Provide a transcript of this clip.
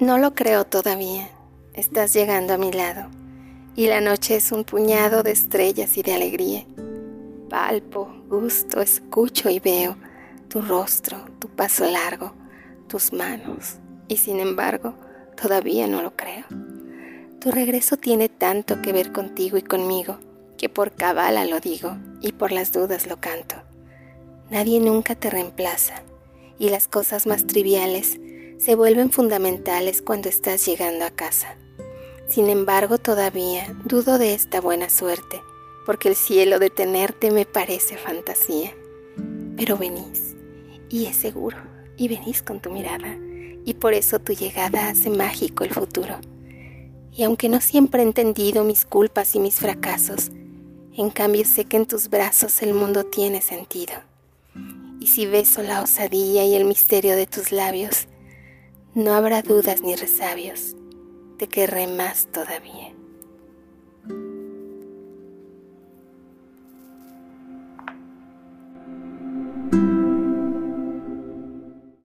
No lo creo todavía. Estás llegando a mi lado y la noche es un puñado de estrellas y de alegría. Palpo, gusto, escucho y veo tu rostro, tu paso largo, tus manos y sin embargo todavía no lo creo. Tu regreso tiene tanto que ver contigo y conmigo que por cabala lo digo y por las dudas lo canto. Nadie nunca te reemplaza y las cosas más triviales se vuelven fundamentales cuando estás llegando a casa. Sin embargo, todavía dudo de esta buena suerte, porque el cielo de tenerte me parece fantasía. Pero venís, y es seguro, y venís con tu mirada, y por eso tu llegada hace mágico el futuro. Y aunque no siempre he entendido mis culpas y mis fracasos, en cambio sé que en tus brazos el mundo tiene sentido. Y si beso la osadía y el misterio de tus labios, no habrá dudas ni resabios, te querré más todavía.